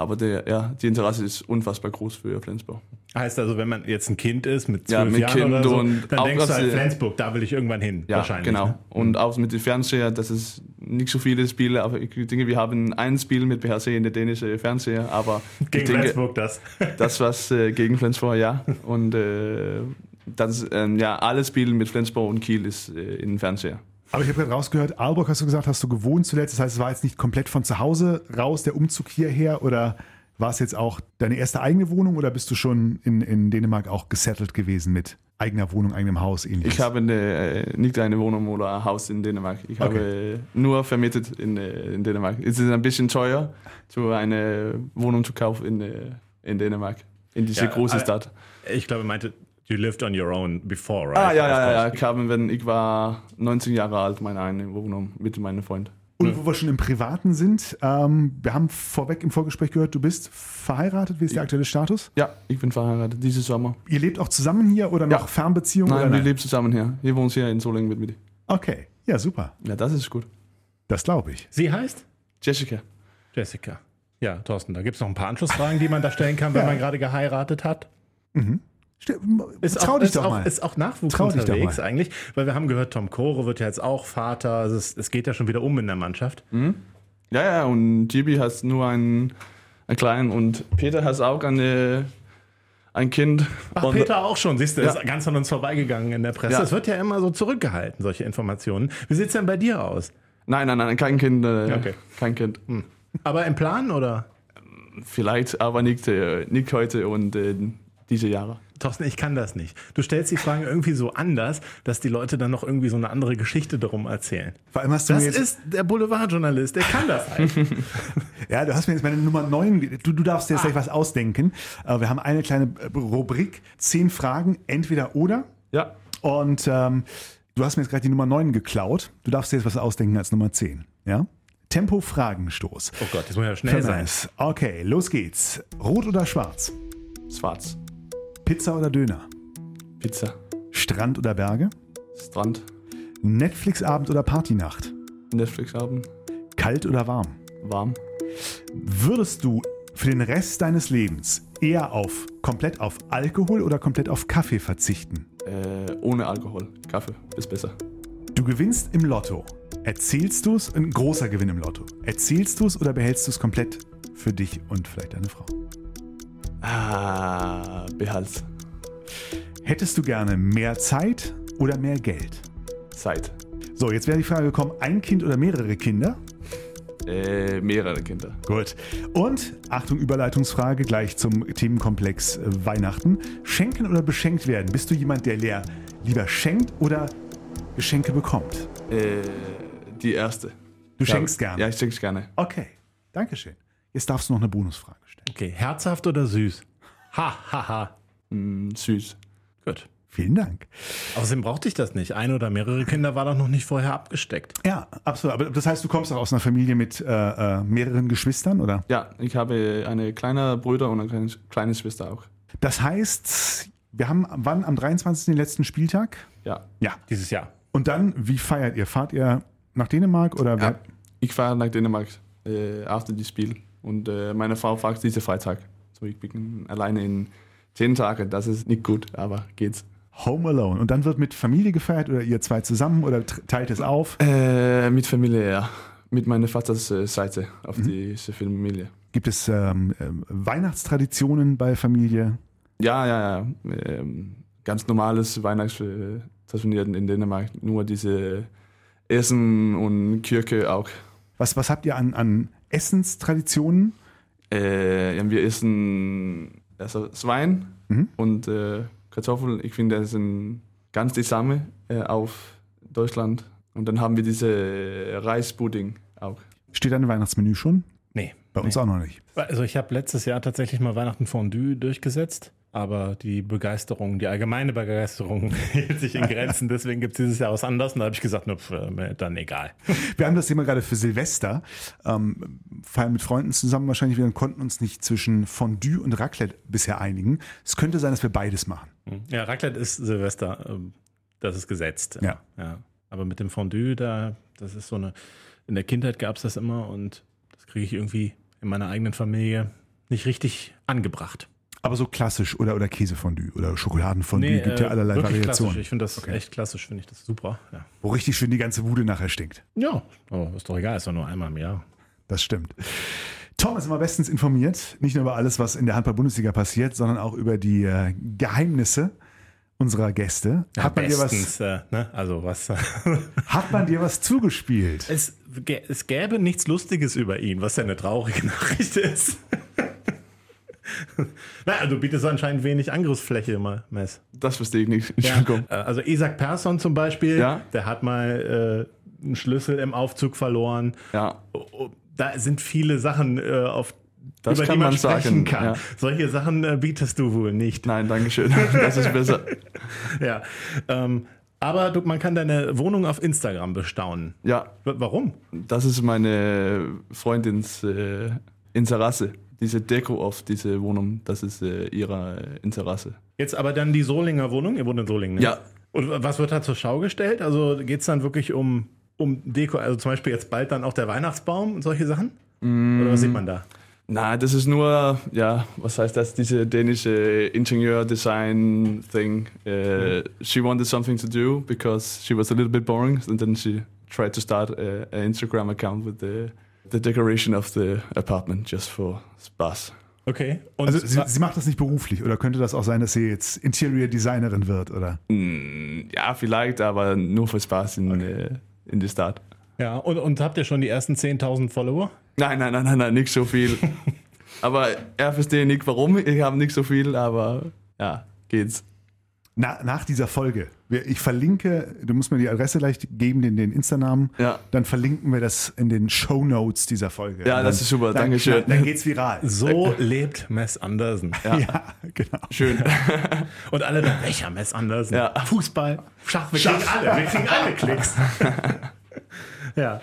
Aber der, ja, die Interesse ist unfassbar groß für Flensburg. Heißt also, wenn man jetzt ein Kind ist mit Ja, zwölf mit Jahren Kind oder so, und dann denkst du halt Flensburg, da will ich irgendwann hin. Ja, wahrscheinlich. genau. Ne? Und auch mit dem Fernseher, das ist nicht so viele Spiele, aber ich denke, wir haben ein Spiel mit BHC in der dänischen Fernseher, aber Gegen denke, Flensburg das. das was äh, gegen Flensburg, ja. Und äh, das, ähm, ja, alle Spiele mit Flensburg und Kiel ist äh, in den Fernseher. Aber ich habe gerade rausgehört, Aalborg hast du gesagt, hast du gewohnt zuletzt. Das heißt, es war jetzt nicht komplett von zu Hause raus, der Umzug hierher oder war es jetzt auch deine erste eigene Wohnung oder bist du schon in, in Dänemark auch gesettelt gewesen mit eigener Wohnung, eigenem Haus? Ähnliches? Ich habe äh, nicht eine Wohnung oder ein Haus in Dänemark. Ich habe äh, nur vermietet in, äh, in Dänemark. Es ist ein bisschen teuer, so eine Wohnung zu kaufen in, äh, in Dänemark, in diese Ja, große Stadt. Ich glaube, er meinte, you lived on your own before, right? Ah, ja, ja, ja, ich habe, wenn ich war 19 Jahre alt, meine eigene Wohnung mit meinem Freund. Und wo wir schon im Privaten sind, ähm, wir haben vorweg im Vorgespräch gehört, du bist verheiratet. Wie ist der aktuelle Status? Ja, ich bin verheiratet, dieses Sommer. Ihr lebt auch zusammen hier oder noch Ja. Fernbeziehung? Nein, oder wir leben zusammen hier. Wir wohnen hier in Solingen mit mir. Okay, ja, super. Ja, das ist gut. Das glaube ich. Sie heißt? Jessica. Jessica. Ja, Thorsten, da gibt es noch ein paar Anschlussfragen, die man da stellen kann, wenn man gerade geheiratet hat. Ste- Ist Trau auch, dich ist doch auch, mal. Ist auch Nachwuchs Trau unterwegs eigentlich, weil wir haben gehört, Tom Kore wird ja jetzt auch Vater. Also es, es geht ja schon wieder um in der Mannschaft. Ja, ja, und Gibi hat nur einen, einen kleinen und Peter hat auch eine, ein Kind. Ach, Und- Peter auch schon, siehst du, Ja. ist ganz an uns vorbeigegangen in der Presse. Ja. Es wird ja immer so zurückgehalten, solche Informationen. Wie sieht es denn bei dir aus? Nein, nein, nein, kein Kind. Äh, Okay. Kein Kind. Aber im Plan oder? Vielleicht, aber nicht, äh, nicht heute und äh, diese Jahre. Thorsten, ich kann das nicht. Du stellst die Fragen irgendwie so anders, dass die Leute dann noch irgendwie so eine andere Geschichte darum erzählen. Vor allem hast du Das mir jetzt, ist der Boulevardjournalist, der kann das halt. ja, du hast mir jetzt meine Nummer 9, du, du darfst dir jetzt gleich was ausdenken. Äh, Wir haben eine kleine äh, Rubrik, zehn Fragen, entweder oder. Ja. Und ähm, du hast mir jetzt gerade die Nummer 9 geklaut. Du darfst dir jetzt was ausdenken als Nummer 10. Ja? Tempo-Fragenstoß. Oh Gott, das muss ja schnell sein. Nice. Okay, los geht's. Rot oder schwarz? Schwarz. Pizza oder Döner? Pizza. Strand oder Berge? Strand. Netflix-Abend oder Partynacht? Netflix-Abend. Kalt oder warm? Warm. Würdest du für den Rest deines Lebens eher auf komplett auf Alkohol oder komplett auf Kaffee verzichten? Äh, ohne Alkohol. Kaffee ist besser. Du gewinnst im Lotto. Erzählst du es? Ein großer Gewinn im Lotto. Erzählst du es oder behältst du es komplett für dich und vielleicht deine Frau? Ah, Behalt. Hättest du gerne mehr Zeit oder mehr Geld? Zeit. So, jetzt wäre die Frage gekommen, ein Kind oder mehrere Kinder? Äh, mehrere Kinder. Gut. Und, Achtung, Überleitungsfrage gleich zum Themenkomplex äh, Weihnachten. Schenken oder beschenkt werden? Bist du jemand, der leer lieber schenkt oder Geschenke bekommt? Äh, die erste. Du schenkst gerne. Ja, ich schenke gerne. Okay, Dankeschön. Jetzt darfst du noch eine Bonusfrage stellen. Okay, herzhaft oder süß? Ha, ha, ha. Mm, süß. Gut. Vielen Dank. Außerdem brauchte ich das nicht. Ein oder mehrere Kinder war doch noch nicht vorher abgesteckt. Ja, absolut. Aber das heißt, du kommst auch aus einer Familie mit äh, äh, mehreren Geschwistern, oder? Ja, ich habe eine kleine Bruder und eine kleine, kleine Schwester auch. Das heißt, wir haben wann am 23. den letzten Spieltag? Ja. Ja. Dieses Jahr. Und dann, wie feiert ihr? Fahrt ihr nach Dänemark oder? ja. Ich fahre nach Dänemark äh, after das Spiel. Und äh, meine Frau fragt diese Freitag. So, ich bin alleine in zehn Tagen. Das ist nicht gut, aber geht's. Home Alone. Und dann wird mit Familie gefeiert oder ihr zwei zusammen oder teilt es auf? Äh, mit Familie, ja. Mit meiner Vaters äh, Seite auf mhm. diese Familie. Gibt es ähm, äh, Weihnachtstraditionen bei Familie? Ja, ja, ja. Ähm, ganz normales Weihnachtstraditionen in Dänemark. Nur diese Essen und Kirche auch. Was, was habt ihr an, an Essenstraditionen? Äh, wir essen also Schwein mhm. und äh, Kartoffeln. Ich finde, das sind ganz die Sache äh, auf Deutschland. Und dann haben wir diese Reispudding auch. Steht ein Weihnachtsmenü schon? Nee. Bei uns nee. auch noch nicht. Also ich habe letztes Jahr tatsächlich mal Weihnachten Fondue durchgesetzt. Aber die Begeisterung, die allgemeine Begeisterung hielt sich in Grenzen. Deswegen gibt es dieses Jahr was anderes. Und da habe ich gesagt, pf, dann egal. Wir haben das Thema gerade für Silvester. Ähm, feiern mit Freunden zusammen wahrscheinlich. Wir konnten uns nicht zwischen Fondue und Raclette bisher einigen. Es könnte sein, dass wir beides machen. Hm. Ja, Raclette ist Silvester. Ähm, das ist gesetzt. Ja. ja. Aber mit dem Fondue, da, das ist so eine. In der Kindheit gab es das immer und das kriege ich irgendwie in meiner eigenen Familie nicht richtig angebracht. Aber so klassisch oder, oder Käsefondue oder Schokoladenfondue nee, gibt ja äh, allerlei Variationen. Klassisch. Ich finde das okay. echt klassisch, finde ich das super. Ja. Wo richtig schön die ganze Wude nachher stinkt. Ja, oh, ist doch egal, ist doch nur einmal im Jahr. Das stimmt. Tom ist immer bestens informiert, nicht nur über alles, was in der Handball-Bundesliga passiert, sondern auch über die äh, Geheimnisse unserer Gäste. Ja, hat man bestens, dir was? Äh, ne? Also was? hat man dir was zugespielt? Es, es gäbe nichts Lustiges über ihn, was ja eine traurige Nachricht ist. naja, du bietest anscheinend wenig Angriffsfläche immer, Mess. Das verstehe ich nicht. Ja, äh, also Isaac Persson zum Beispiel, ja? der hat mal äh, einen Schlüssel im Aufzug verloren. Ja. Da sind viele Sachen, äh, auf das über kann die man, man sprechen sagen. kann. Ja. Solche Sachen äh, bietest du wohl nicht. Nein, danke schön. Das ist besser. ja. Ähm, aber du, man kann deine Wohnung auf Instagram bestaunen. Ja. W warum? Das ist meine Freundins äh, Interesse diese Deko auf diese Wohnung, das ist äh, ihrer Interesse. Jetzt aber dann die Solinger Wohnung, ihr wohnt in Solingen, ne? Ja. Und was wird da zur Schau gestellt? Also geht es dann wirklich um, um Deko, also zum Beispiel jetzt bald dann auch der Weihnachtsbaum und solche Sachen? Mm. Oder was sieht man da? Na, das ist nur, ja, was heißt das, diese dänische Ingenieur-Design-Thing. Uh, mm. She wanted something to do because she was a little bit boring and then she tried to start an Instagram account with the the decoration of the apartment just for Spaß. Okay. Und also sie, sie, macht das nicht beruflich oder könnte das auch sein, dass sie jetzt Interior Designerin wird, oder? Mm, ja, vielleicht, aber nur für Spaß in, okay. äh, in der Stadt. Ja, und, und habt ihr schon die ersten 10.000 Follower? Nein, nein, nein, nein, nein, nicht so viel. aber er versteht nicht warum, ich habe nicht so viel, aber ja, geht's. Na, nach dieser Folge, ich verlinke, du musst mir die Adresse gleich geben, den, den Insta-Namen, ja. dann verlinken wir das in den Show Notes dieser Folge. Ja, dann, das ist super, danke schön. Dann geht's viral. So lebt Mess Andersen. Ja, ja genau. Schön. Und alle dann, welcher Mess Andersen? Ja. Fußball, Schach, wir Schach. kriegen alle, wir kriegen alle Klicks. ja.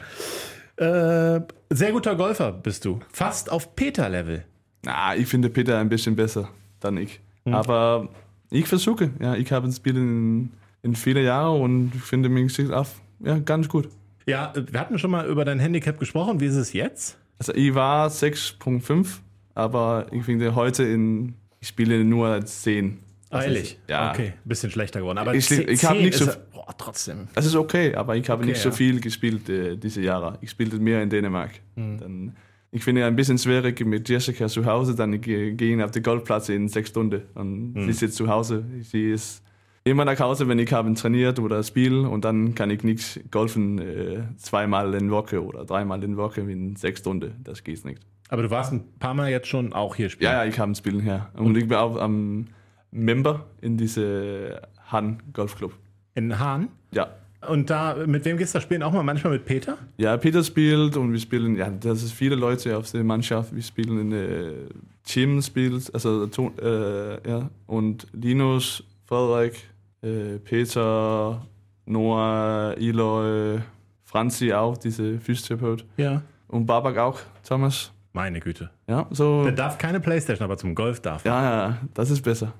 Äh, sehr guter Golfer bist du. Fast auf Peter-Level. Na, ich finde Peter ein bisschen besser dann ich. Hm. Aber ich versuche. Ja, ich habe ein Spiel in, in viele Jahre und finde mich ja, ganz gut. Ja, wir hatten schon mal über dein Handicap gesprochen. Wie ist es jetzt? Also ich war 6.5, aber ich finde heute in, ich spiele nur 10. Eilig. Ja. Okay, bisschen schlechter geworden. Aber ich, ich habe nicht so. Boah, trotzdem. Es ist okay, aber ich habe okay, nicht so viel gespielt äh, diese Jahre. Ich spielte mehr in Dänemark. Mhm. Dann ich finde es ein bisschen schwierig mit Jessica zu Hause, dann gehen auf den Golfplatz in sechs Stunden und mhm. sie sitzt zu Hause. Sie ist immer nach Hause, wenn ich habe trainiert oder spiel und dann kann ich nicht golfen äh, zweimal in Woche oder dreimal in Woche in sechs Stunden. Das geht nicht. Aber du warst ein paar Mal jetzt schon auch hier spielen? Ja, ja ich habe Spielen her. Und, und ich bin auch am Member in diese Hahn Golfclub. In Hahn? Ja. Und da, mit wem gehst du da spielen? Auch mal manchmal mit Peter? Ja, Peter spielt und wir spielen, ja, das ist viele Leute auf der Mannschaft. Wir spielen in der Team spielt, also äh, ja, und Linus, Frederik, äh, Peter, Noah, Eloy, Franzi auch, diese Physiotherapeut. Ja. Und Babak auch, Thomas. Meine Güte. Ja, so. Der darf keine Playstation, aber zum Golf darf. er. Ja, ja, das ist besser.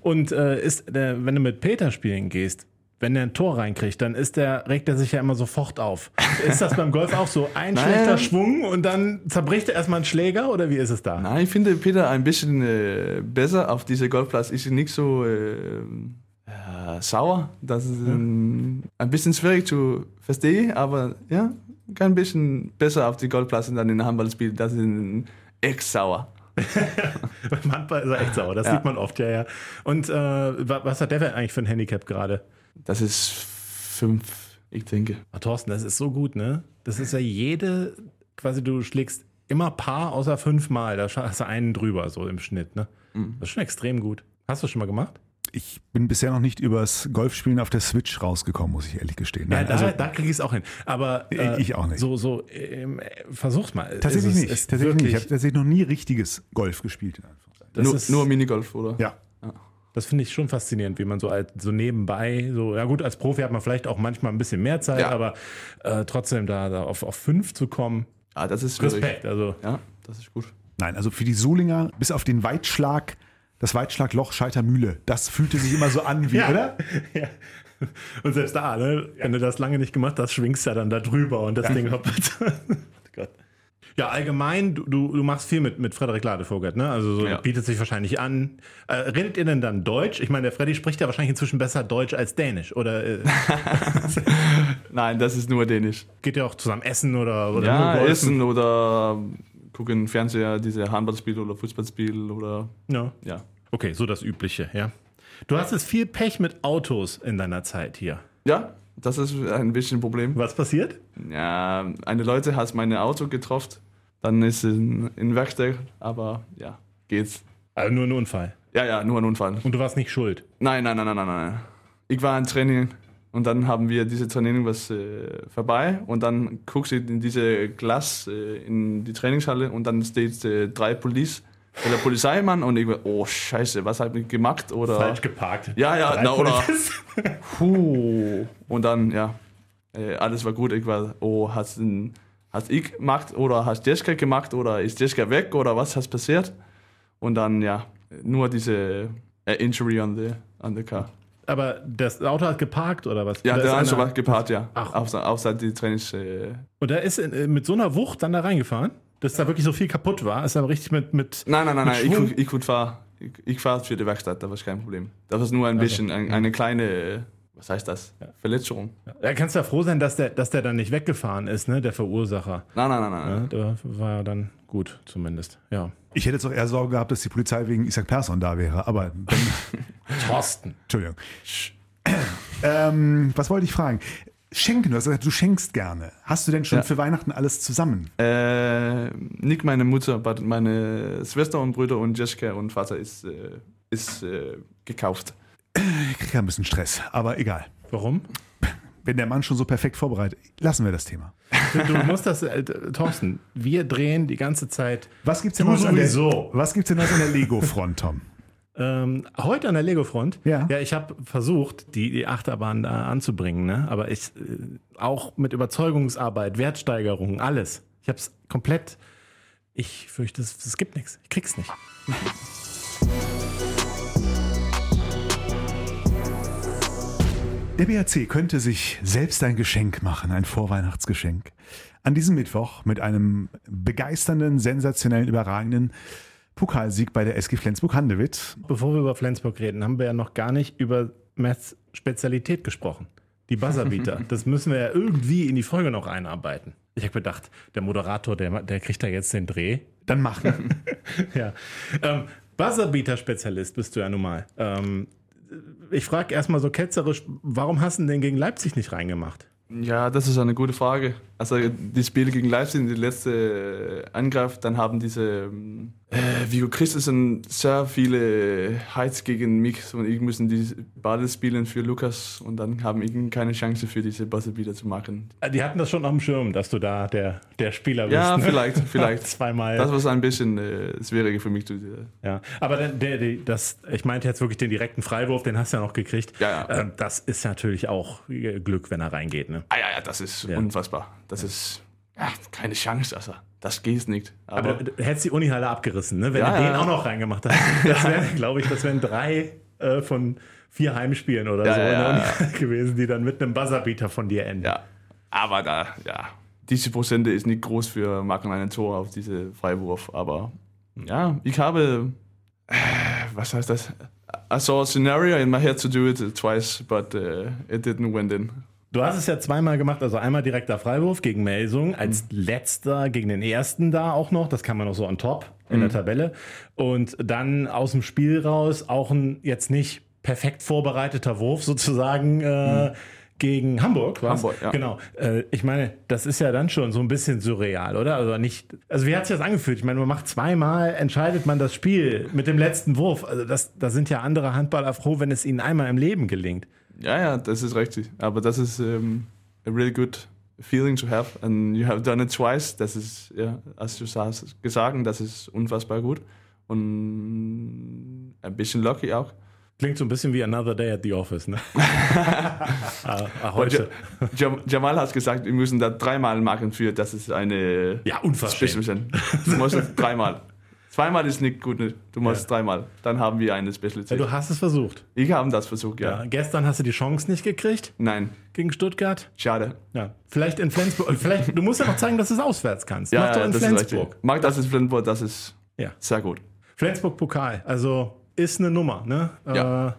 Und äh, ist der, wenn du mit Peter spielen gehst, wenn der ein Tor reinkriegt, dann ist der, regt er sich ja immer sofort auf. Ist das beim Golf auch so? Ein Nein. schlechter Schwung und dann zerbricht er erstmal einen Schläger oder wie ist es da? Nein, ich finde Peter ein bisschen äh, besser auf diesem Golfplatz. Ist nicht so äh, ja, sauer. Das ist ein, ein bisschen schwierig zu verstehen, aber ja, ein bisschen besser auf die Golfplatz und dann in Handballspiel. Das ist ein echt sauer. Beim Handball ist er echt sauer, das Ja. sieht man oft, ja, ja. Und äh, wa- was hat der denn eigentlich für ein Handicap gerade? Das ist fünf, ich denke. Ah, Thorsten, das ist so gut, ne? Das ist ja jede, quasi du schlägst immer Paar außer fünfmal, da hast du einen drüber, so im Schnitt, ne? Das ist schon extrem gut. Hast du schon mal gemacht? Ich bin bisher noch nicht übers Golfspielen auf der Switch rausgekommen, muss ich ehrlich gestehen. Ja, Nein, da, also da kriege ich es auch hin. Aber äh, Ich auch nicht. So, so ähm, äh, versuch's mal. tatsächlich Es ist- nicht. ist Tatsächlich nicht. Ich habe tatsächlich noch nie richtiges Golf gespielt. In Anführungszeichen. das nur, ist- nur Minigolf, oder? Ja. Das finde ich schon faszinierend, wie man so als so nebenbei, so, ja gut, als Profi hat man vielleicht auch manchmal ein bisschen mehr Zeit, Ja. aber äh, trotzdem da, da auf, auf fünf zu kommen, Ah, das ist schwierig. Respekt. Also Ja, das ist gut. Nein, also für die Solinger, bis auf den Weitschlag, das Weitschlagloch Scheitermühle, das fühlte sich immer so an wie, Ja. oder? ja. Und selbst da, ne, wenn du das lange nicht gemacht hast, schwingst du ja dann da drüber und das Ding hoppelt. Gott. Ja, allgemein, du, du, du machst viel mit, mit Frederik Ladevogert, ne? Also so Ja. bietet sich wahrscheinlich an. Äh, redet ihr denn dann Deutsch? Ich meine, der Freddy spricht ja wahrscheinlich inzwischen besser Deutsch als Dänisch. Oder äh, Nein, das ist nur Dänisch. geht ihr auch zusammen essen oder, oder Ja, nur golfen? essen oder gucken Fernseher, diese Handballspiele oder Fußballspiele oder Ja. ja. Okay, so das Übliche, ja. Du hast jetzt viel Pech mit Autos in deiner Zeit hier. Ja, das ist ein bisschen ein Problem. Was passiert? Ja, eine Leute hat mein Auto getroffen, dann ist in, in Werkstatt, aber ja, geht's. Also nur ein Unfall. Ja, ja, nur ein Unfall. Und du warst nicht schuld. Nein, nein, nein, nein, nein, nein. Ich war im Training und dann haben wir diese Training was äh, vorbei und dann guckst du in diese Glas äh, in die Trainingshalle und dann steht äh, drei Police oder Polizeimann und ich war, oh Scheiße, was habe ich gemacht oder Falsch geparkt. ja, ja, na, oder. Puh. Und dann, ja, äh, alles war gut. Ich war, oh, hast, du- hast ich gemacht oder hast Jessica gemacht oder ist Jessica weg oder was ist passiert? Und dann, ja, nur diese äh, Injury on the, on the car. Aber das Auto hat geparkt oder was? Ja, Oder der einer- war gepaart, ja. Ach. Außer, außer die Trainings. Äh, Und er ist äh, mit so einer Wucht dann da reingefahren, dass da wirklich so viel kaputt war. Ist er richtig mit. mit nein, nein, nein, Mit nein. Ich, ich, ich, gut fahr, ich, ich fahre für die Werkstatt, das war kein Problem. Das war nur ein bisschen, ein, eine kleine, äh, was heißt das? Verletzung. da kannst du ja froh sein, dass der, dass der dann nicht weggefahren ist, ne? Der Verursacher. Nein, nein, nein, nein. Ja, der war ja dann gut, zumindest. Ja. Ich hätte jetzt auch eher Sorge gehabt, dass die Polizei wegen Isaac Persson da wäre, aber Thorsten. Entschuldigung. Ähm, was wollte ich fragen? Schenken, du hast gesagt, du schenkst gerne. Hast du denn schon Ja. für Weihnachten alles zusammen? Äh, nicht meine Mutter, aber meine Schwester und Brüder und Jessica und Vater ist, äh, ist äh, gekauft. Kriege ja ein bisschen Stress, aber egal. Warum? Wenn der Mann schon so perfekt vorbereitet, lassen wir das Thema. Du, du musst das, äh, Thorsten, wir drehen die ganze Zeit. Was gibt's denn Neues an der, sowieso. was gibt's denn Neues an der Lego-Front, Tom? Ähm, heute an der Lego-Front. Ja. Ja, ich habe versucht, die, die Achterbahn da anzubringen, ne? aber ich äh, auch mit Überzeugungsarbeit, Wertsteigerung, alles. Ich habe es komplett. Ich fürchte, es gibt nichts. Ich krieg's nicht. Der BRC könnte sich selbst ein Geschenk machen, ein Vorweihnachtsgeschenk. An diesem Mittwoch mit einem begeisternden, sensationellen, überragenden Pokalsieg bei der SG Flensburg-Handewitt. Bevor wir über Flensburg reden, haben wir ja noch gar nicht über Mets Spezialität gesprochen. Die Buzzerbeater. das müssen wir ja irgendwie in die Folge noch einarbeiten. Ich habe gedacht, der Moderator, der, der kriegt da jetzt den Dreh. Dann machen. Ja. Ähm, Buzzerbeater-Spezialist bist du ja nun mal. Ähm, ich frage erstmal so ketzerisch, warum hast du denn den gegen Leipzig nicht reingemacht? Ja, das ist eine gute Frage. Also die Spiele gegen Leipzig, die letzte Angriff, dann haben diese äh, Vigo Christensen sehr viele Heiz gegen mich und ich müssen die beide spielen für Lukas und dann haben ich keine Chance für diese Buzzer wieder zu machen. Die hatten das schon auf dem Schirm, dass du da der, der Spieler bist. Ja, ne? vielleicht, vielleicht. Zweimal. Das war ein bisschen äh, schwieriger für mich. Äh, ja, aber der, der, der, das, ich meinte jetzt wirklich den direkten Freiwurf, den hast du ja noch gekriegt. Ja, ja. Ähm, das ist natürlich auch Glück, wenn er reingeht. Ne? Ah ja, ja, das ist Ja. unfassbar. Das ist ja, keine Chance, also das geht nicht. Aber, Aber, du, du hättest die Unihalle abgerissen, ne? wenn Ja, du den ja. auch noch reingemacht hast. Das wären, glaube ich, das wären drei äh, von vier Heimspielen oder so. Unihalle gewesen, die dann mit einem Buzzerbeater von dir enden. ja, aber da, ja, diese Prozente ist nicht groß für machen einen Tor auf diese Freiwurf. Aber ja, ich habe, äh, was heißt das? I saw a scenario in my head to do it twice, but uh, it didn't went in. Du hast es ja zweimal gemacht, also einmal direkter Freiwurf gegen Melsung, als letzter gegen den ersten da auch noch, das kann man noch so on top in der Tabelle. Und dann aus dem Spiel raus auch ein jetzt nicht perfekt vorbereiteter Wurf sozusagen äh, gegen Hamburg. Was? Hamburg, ja. Genau. Äh, ich meine, das ist ja dann schon so ein bisschen surreal, oder? Also nicht. Also wie hat sich das angefühlt? Ich meine, man macht zweimal, entscheidet man das Spiel mit dem letzten Wurf. Also das, da sind ja andere Handballer froh, wenn es ihnen einmal im Leben gelingt. Ja, ja, das ist richtig. Aber das ist um, a really good feeling to have. And you have done it twice. Das ist, ja, als du sagst, gesagt, das ist unfassbar gut. Und ein bisschen lucky auch. Klingt so ein bisschen wie Another Day at the Office, ne? ah, ah, heute. Jam Jamal hat gesagt, wir müssen das dreimal machen für, das ist eine Ja. Special Du musst es dreimal. Zweimal ist nicht gut, ne? du musst Ja. dreimal. Dann haben wir eine Spezialität. Ja, du hast es versucht. ich habe das versucht, ja. Ja. Gestern hast du die Chance nicht gekriegt Nein, gegen Stuttgart. schade. Ja. Vielleicht in Flensburg. äh, Vielleicht, du musst ja noch zeigen, dass du es auswärts kannst. Ja, Mach doch in das ist Flensburg. Mag das in Flensburg, das ist Ja. sehr gut. Flensburg-Pokal. Also ist eine Nummer, ne? Ja. Äh,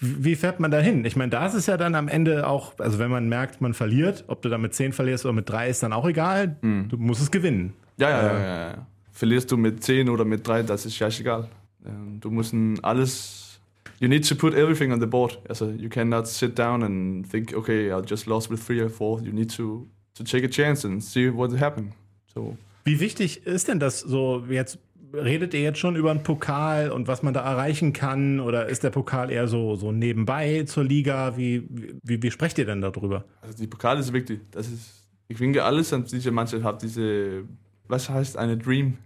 wie fährt man da hin? Ich meine, da ist es ja dann am Ende auch, also wenn man merkt, man verliert, ob du da mit 10 verlierst oder mit 3, ist dann auch egal. Mhm. Du musst es gewinnen. Ja, ja, ja, ja, ja. Verlierst du mit 10 oder mit 3, das ist scheißegal. Ähm, Du musst alles. You need to put everything on the board. Also, you cannot sit down and think, okay, I just lost with 3 or 4. You need to, to take a chance and see what happens. So, Wie wichtig ist denn das so jetzt? Redet ihr jetzt schon über einen Pokal und was man da erreichen kann? Oder ist der Pokal eher so, so nebenbei zur Liga? Wie, wie, wie sprecht ihr denn darüber? also die Pokal ist wichtig. Das ist, ich finde, alles an diese Mannschaft hat diese, was heißt eine Dream?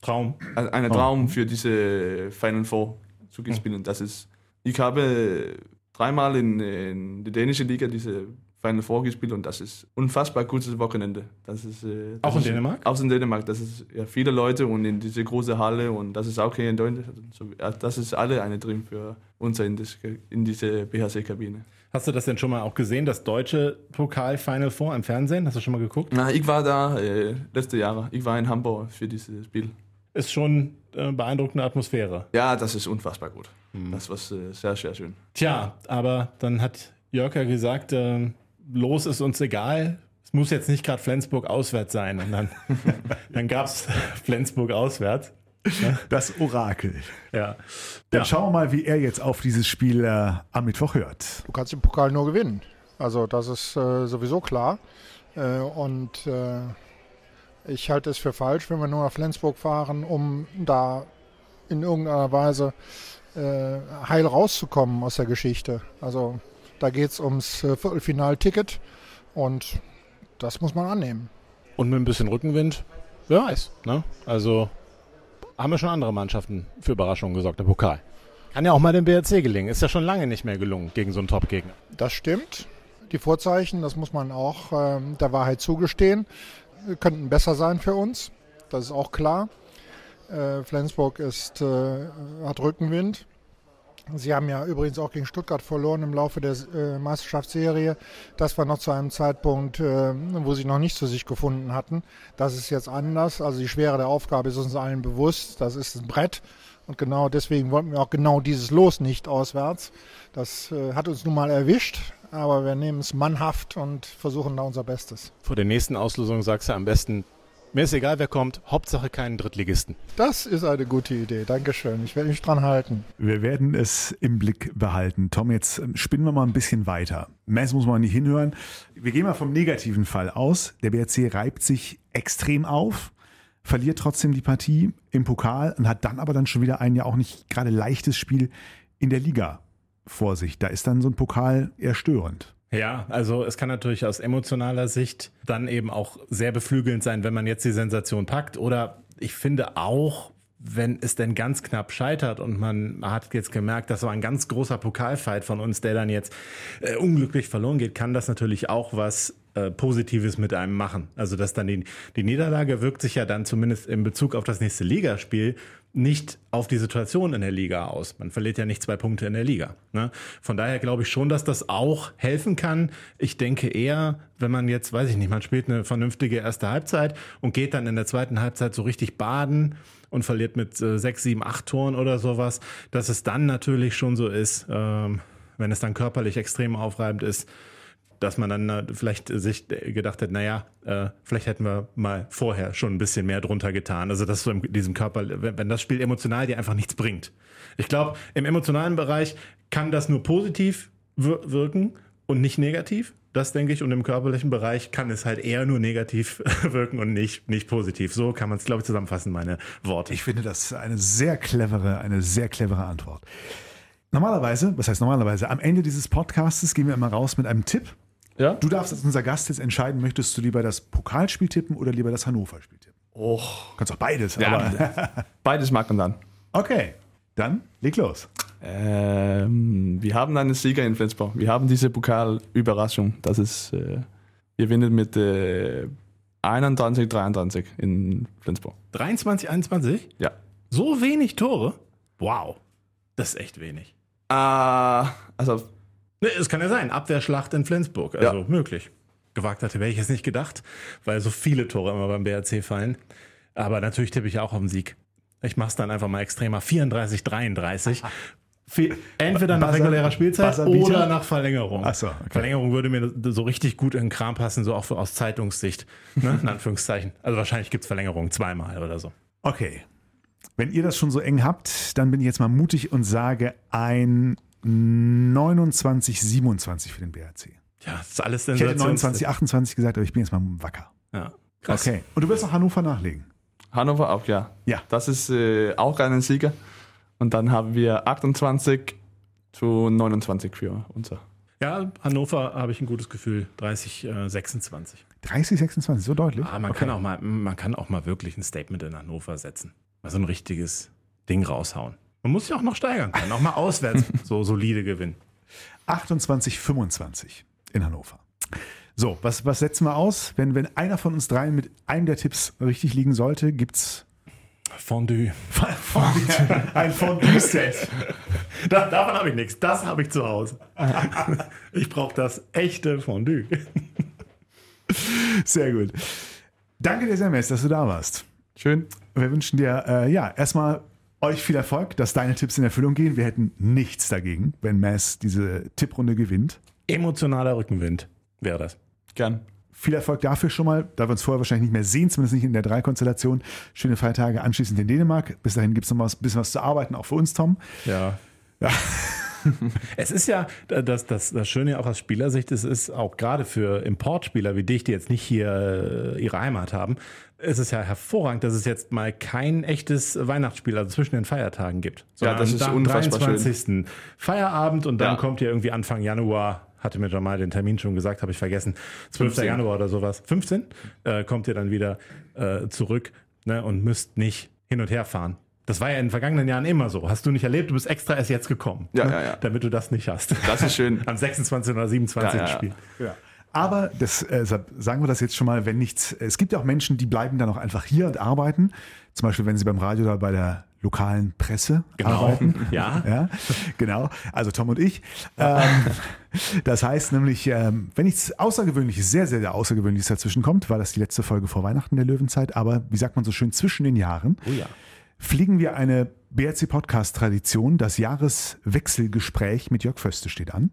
Traum. Ein eine Traum für diese Final Four zu spielen. Das ist, ich habe dreimal in, in der dänischen Liga diese Final Four gespielt und das ist unfassbar gutes Wochenende. Das ist, äh, das Auch in ist, Dänemark? Auch in Dänemark. Das ist ja viele Leute und in diese große Halle und das ist auch hier in Deutschland. So, ja, das ist alle eine Dream für uns in, das, in diese BHC-Kabine. Hast du das denn schon mal auch gesehen, das deutsche Pokal-Final Four im Fernsehen? Hast du schon mal geguckt? Na, ich war da äh, letzte Jahre. Ich war in Hamburg für dieses Spiel. Ist schon äh, beeindruckende Atmosphäre. Ja, das ist unfassbar gut. Hm. Das war äh, sehr, sehr schön. Tja, aber dann hat Jörg ja gesagt, äh, los ist uns egal. Es muss jetzt nicht gerade Flensburg auswärts sein. Und dann, dann gab es Flensburg auswärts. Das Orakel. Ja. Dann Ja. schauen wir mal, wie er jetzt auf dieses Spiel äh, am Mittwoch hört. Du kannst den Pokal nur gewinnen. Also das ist äh, sowieso klar. Äh, und äh, ich halte es für falsch, wenn wir nur nach Flensburg fahren, um da in irgendeiner Weise äh, heil rauszukommen aus der Geschichte. Also da geht es ums äh, Viertelfinalticket und das muss man annehmen. Und mit ein bisschen Rückenwind, wer weiß. Ne? Also haben wir schon andere Mannschaften für Überraschungen gesorgt, der Pokal. Kann ja auch mal dem BRC gelingen. Ist ja schon lange nicht mehr gelungen gegen so einen Top-Gegner. Das stimmt. Die Vorzeichen, das muss man auch ähm, der Wahrheit zugestehen, äh, könnten besser sein für uns. Das ist auch klar. Äh, Flensburg ist, äh, hat Rückenwind. Sie haben ja übrigens auch gegen Stuttgart verloren im Laufe der äh, Meisterschaftsserie. Das war noch zu einem Zeitpunkt, äh, wo sie noch nicht zu sich gefunden hatten. Das ist jetzt anders. Also die Schwere der Aufgabe ist uns allen bewusst. Das ist ein Brett. Und genau deswegen wollten wir auch genau dieses Los nicht auswärts. Das äh, hat uns nun mal erwischt, aber wir nehmen es mannhaft und versuchen da unser Bestes. Vor der nächsten Auslosung sagst du am besten Mir ist egal, wer kommt. Hauptsache keinen Drittligisten. Das ist eine gute Idee. Dankeschön. Ich werde mich dran halten. Wir werden es im Blick behalten. Tom, jetzt ähm, spinnen wir mal ein bisschen weiter. Mess muss man nicht hinhören. Wir gehen mal vom negativen Fall aus. Der BRC reibt sich extrem auf, verliert trotzdem die Partie im Pokal und hat dann aber dann schon wieder ein ja auch nicht gerade leichtes Spiel in der Liga vor sich. Da ist dann so ein Pokal eher störend. Ja, also es kann natürlich aus emotionaler Sicht dann eben auch sehr beflügelnd sein, wenn man jetzt die Sensation packt. Oder ich finde auch, wenn es denn ganz knapp scheitert und man hat jetzt gemerkt, das war ein ganz großer Pokalfight von uns, der dann jetzt äh, unglücklich verloren geht, kann das natürlich auch was äh, Positives mit einem machen. Also dass dann die, die Niederlage wirkt sich ja dann zumindest in Bezug auf das nächste Ligaspiel nicht auf die Situation in der Liga aus. Man verliert ja nicht zwei Punkte in der Liga. Ne? Von daher glaube ich schon, dass das auch helfen kann. Ich denke eher, wenn man jetzt, weiß ich nicht, man spielt eine vernünftige erste Halbzeit und geht dann in der zweiten Halbzeit so richtig baden und verliert mit äh, sechs, sieben, acht Toren oder sowas, dass es dann natürlich schon so ist, ähm, wenn es dann körperlich extrem aufreibend ist, dass man dann äh, vielleicht sich gedacht hat, naja, äh, vielleicht hätten wir mal vorher schon ein bisschen mehr drunter getan. Also dass so in diesem Körper, wenn, das Spiel emotional dir einfach nichts bringt. Ich glaube, im emotionalen Bereich kann das nur positiv wir wirken und nicht negativ. Das denke ich. Und im körperlichen Bereich kann es halt eher nur negativ wirken und nicht, nicht positiv. So kann man es, glaube ich, zusammenfassen, meine Worte. Ich finde das eine sehr clevere, eine sehr clevere Antwort. Normalerweise, was heißt normalerweise, am Ende dieses Podcasts gehen wir immer raus mit einem Tipp. Ja? Du darfst als unser Gast jetzt entscheiden, möchtest du lieber das Pokalspiel tippen oder lieber das Hannover-Spiel tippen? Och. Kannst auch beides, Ja, aber. beides mag man dann. Okay, dann leg los. Ähm, wir haben einen Sieger in Flensburg. Wir haben diese Pokalüberraschung. Das ist, äh, wir gewinnen mit äh, 31, 33 in Flensburg. 23, 21? Ja. So wenig Tore? Wow. Das ist echt wenig. Ah, also Es kann ja sein, Abwehrschlacht in Flensburg. Also Ja. möglich. Gewagt hatte, wäre ich jetzt nicht gedacht, weil so viele Tore immer beim BRC fallen. Aber natürlich tippe ich auch auf den Sieg. Ich mache es dann einfach mal extremer. 34, 33. Viel- Entweder nach Buzzer- regulärer Spielzeit oder nach Verlängerung. Ach so, okay. Verlängerung würde mir so richtig gut in den Kram passen, so auch aus Zeitungssicht. Ne? In Anführungszeichen. Also wahrscheinlich gibt es Verlängerung zweimal oder so. Okay. Wenn ihr das schon so eng habt, dann bin ich jetzt mal mutig und sage ein 29, 27 für den BRC. Ja, das ist alles Ich hätte Sensations- 29, 28 gesagt, aber ich bin jetzt mal wacker. Ja. Krass. Okay. Und du wirst noch Hannover nachlegen. Hannover auch, ja. Ja. Das ist äh, auch ein Sieger. Und dann haben wir 28 zu 29 für unser. Ja, Hannover habe ich ein gutes Gefühl. 30, äh, 26. 30, 26, so deutlich. Ah, man, kann auch mal, man kann auch mal wirklich ein Statement in Hannover setzen. Mal so ein richtiges Ding raushauen. Man muss sich auch noch steigern können. Auch mal auswärts so solide gewinnen. 28, 25 in Hannover. So, was, was setzen wir aus? Wenn, wenn einer von uns dreien mit einem der Tipps richtig liegen sollte, gibt's Fondue. ein Fondue-Set. Da, davon habe ich nichts. Das habe ich zu Hause. Ich brauche das echte Fondue. Sehr gut. Danke dir, Semmes, dass du da warst. Schön. Wir wünschen dir äh, ja erstmal euch viel Erfolg, dass deine Tipps in Erfüllung gehen. Wir hätten nichts dagegen, wenn Mass diese Tipprunde gewinnt. Emotionaler Rückenwind wäre das. Gern. Viel Erfolg dafür schon mal, da wir uns vorher wahrscheinlich nicht mehr sehen, zumindest nicht in der Dreikonstellation. Schöne Feiertage anschließend in Dänemark. Bis dahin gibt es noch mal ein bisschen was zu arbeiten, auch für uns, Tom. Ja. Ja. Es ist ja, das, das, das Schöne auch aus Spielersicht, es ist auch gerade für Importspieler wie dich, die jetzt nicht hier äh, ihre Heimat haben, es ist ja hervorragend, dass es jetzt mal kein echtes Weihnachtsspiel, also zwischen den Feiertagen gibt. Sondern das ist am unfassbar schön. 23. Feierabend und dann Ja. kommt ja irgendwie Anfang Januar, hatte mir Jamal den Termin schon gesagt, habe ich vergessen, 12. 15. Januar oder sowas, 15, äh, kommt ihr dann wieder äh, zurück ne, und müsst nicht hin und her fahren. Das war ja in den vergangenen Jahren immer so. Hast du nicht erlebt, du bist extra erst jetzt gekommen. Ja, ne, ja, ja. Damit du das nicht hast. Das ist schön. Am 26. oder 27. Ja, ja, ja. Spiel. Ja. Aber das äh, sagen wir das jetzt schon mal, wenn nichts. Es gibt ja auch Menschen, die bleiben dann auch einfach hier und arbeiten. Zum Beispiel, wenn sie beim Radio oder bei der lokalen Presse arbeiten. Ja. Ja, genau. Also Tom und ich. Ähm, das heißt nämlich, ähm, wenn nichts Außergewöhnliches, sehr, sehr, sehr Außergewöhnliches dazwischen kommt, war das die letzte Folge vor Weihnachten der Löwenzeit, aber wie sagt man so schön, zwischen den Jahren, Oh ja. fliegen wir eine BRC-Podcast-Tradition. Das Jahreswechselgespräch mit Jörg Föste steht an.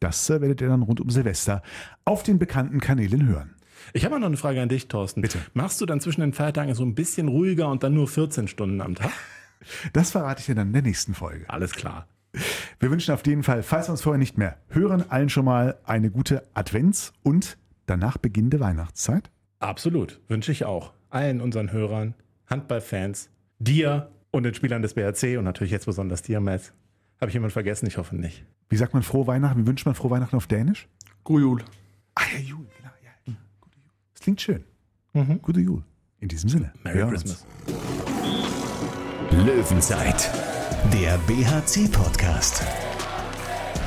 Das äh, werdet ihr dann rund um Silvester auf den bekannten Kanälen hören. Ich habe noch eine Frage an dich, Thorsten. Bitte. Machst du dann zwischen den Feiertagen so ein bisschen ruhiger und dann nur 14 Stunden am Tag? Das verrate ich dir dann in der nächsten Folge. Alles klar. Wir wünschen auf jeden Fall, falls wir uns vorher nicht mehr hören, allen schon mal eine gute Advents- und danach beginnende Weihnachtszeit. Absolut. Wünsche ich auch. Allen unseren Hörern, Handballfans, dir und den Spielern des BRC und natürlich jetzt besonders dir, Mess. Habe ich jemanden vergessen? Ich hoffe nicht. Wie sagt man frohe Weihnachten? Wie wünscht man frohe Weihnachten auf Dänisch? God jul. Ah ja, Jul, genau. Ja, ja. Gute Jul. Das klingt schön. Gute Jul. In diesem Sinne. Merry. Christmas. Löwenzeit, der BHC-Podcast.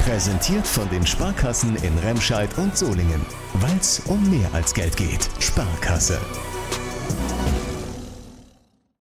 Präsentiert von den Sparkassen in Remscheid und Solingen. Weil es um mehr als Geld geht. Sparkasse.